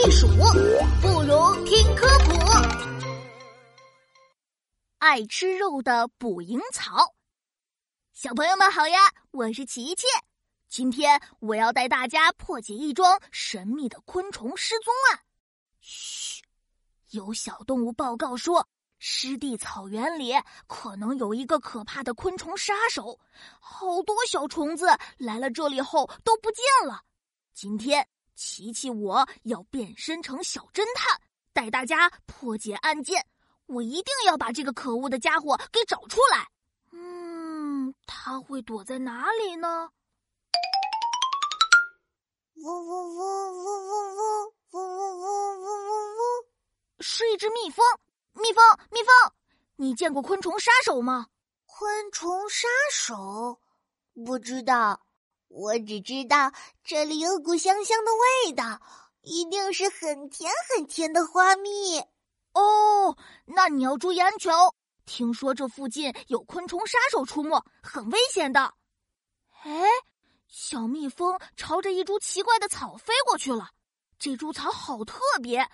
避暑，不如听科普。爱吃肉的捕蝇草，小朋友们好呀，我是琪琪。今天我要带大家破解一桩神秘的昆虫失踪案。嘘，有小动物报告说，湿地草原里可能有一个可怕的昆虫杀手，好多小虫子来了这里后都不见了。今天。琪琪，我要变身成小侦探，带大家破解案件。我一定要把这个可恶的家伙给找出来。嗯，他会躲在哪里呢？呜呜呜呜呜呜呜呜呜呜呜！是一只蜜蜂。蜜蜂，蜜蜂，你见过昆虫杀手吗？昆虫杀手，不知道。我只知道这里有股香香的味道，一定是很甜很甜的花蜜。哦，那你要注意安全哦。听说这附近有昆虫杀手出没，很危险的。哎，小蜜蜂朝着一株奇怪的草飞过去了。这株草好特别，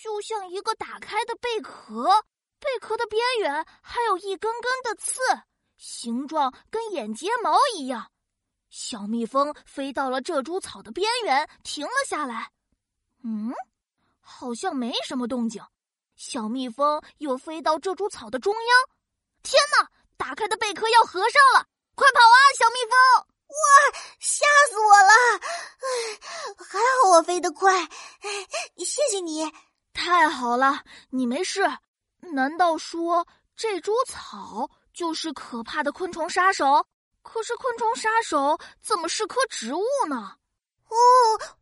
就像一个打开的贝壳，贝壳的边缘还有一根根的刺，形状跟眼睫毛一样。小蜜蜂飞到了这株草的边缘，停了下来。嗯，好像没什么动静。小蜜蜂又飞到这株草的中央。天哪！打开的贝壳要合上了！快跑啊，小蜜蜂！哇，吓死我了！唉，还好我飞得快。哎，谢谢你。太好了，你没事。难道说这株草就是可怕的昆虫杀手？可是昆虫杀手怎么是棵植物呢？哦，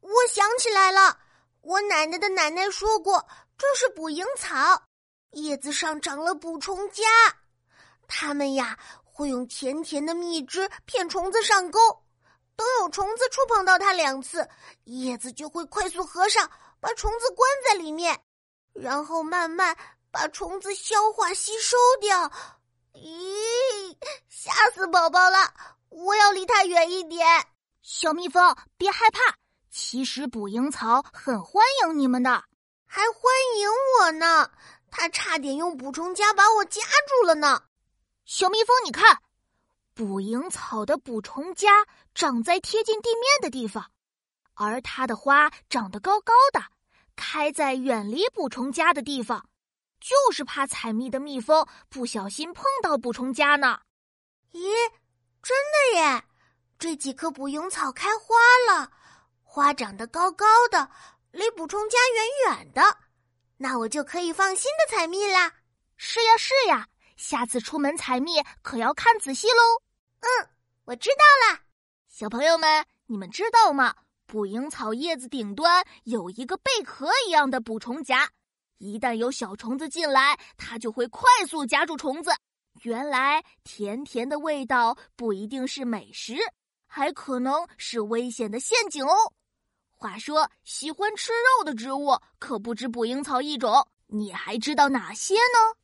我想起来了，我奶奶的奶奶说过，这是捕蝇草，叶子上长了捕虫夹，它们呀会用甜甜的蜜汁骗虫子上钩，等有虫子触碰到它两次，叶子就会快速合上，把虫子关在里面，然后慢慢把虫子消化吸收掉。咦，吓死宝宝了！我要离它远一点。小蜜蜂，别害怕，其实捕蝇草很欢迎你们的，还欢迎我呢。它差点用捕虫夹把我夹住了呢。小蜜蜂，你看，捕蝇草的捕虫夹长在贴近地面的地方，而它的花长得高高的，开在远离捕虫夹的地方。就是怕采蜜的蜜蜂不小心碰到捕虫夹呢。咦，真的耶！这几棵捕蝇草开花了，花长得高高的，离捕虫夹远远的，那我就可以放心的采蜜啦。是呀，是呀，下次出门采蜜可要看仔细喽。嗯，我知道了。小朋友们，你们知道吗？捕蝇草叶子顶端有一个贝壳一样的捕虫夹。一旦有小虫子进来，它就会快速夹住虫子。原来甜甜的味道不一定是美食，还可能是危险的陷阱哦。话说，喜欢吃肉的植物可不止捕蝇草一种，你还知道哪些呢？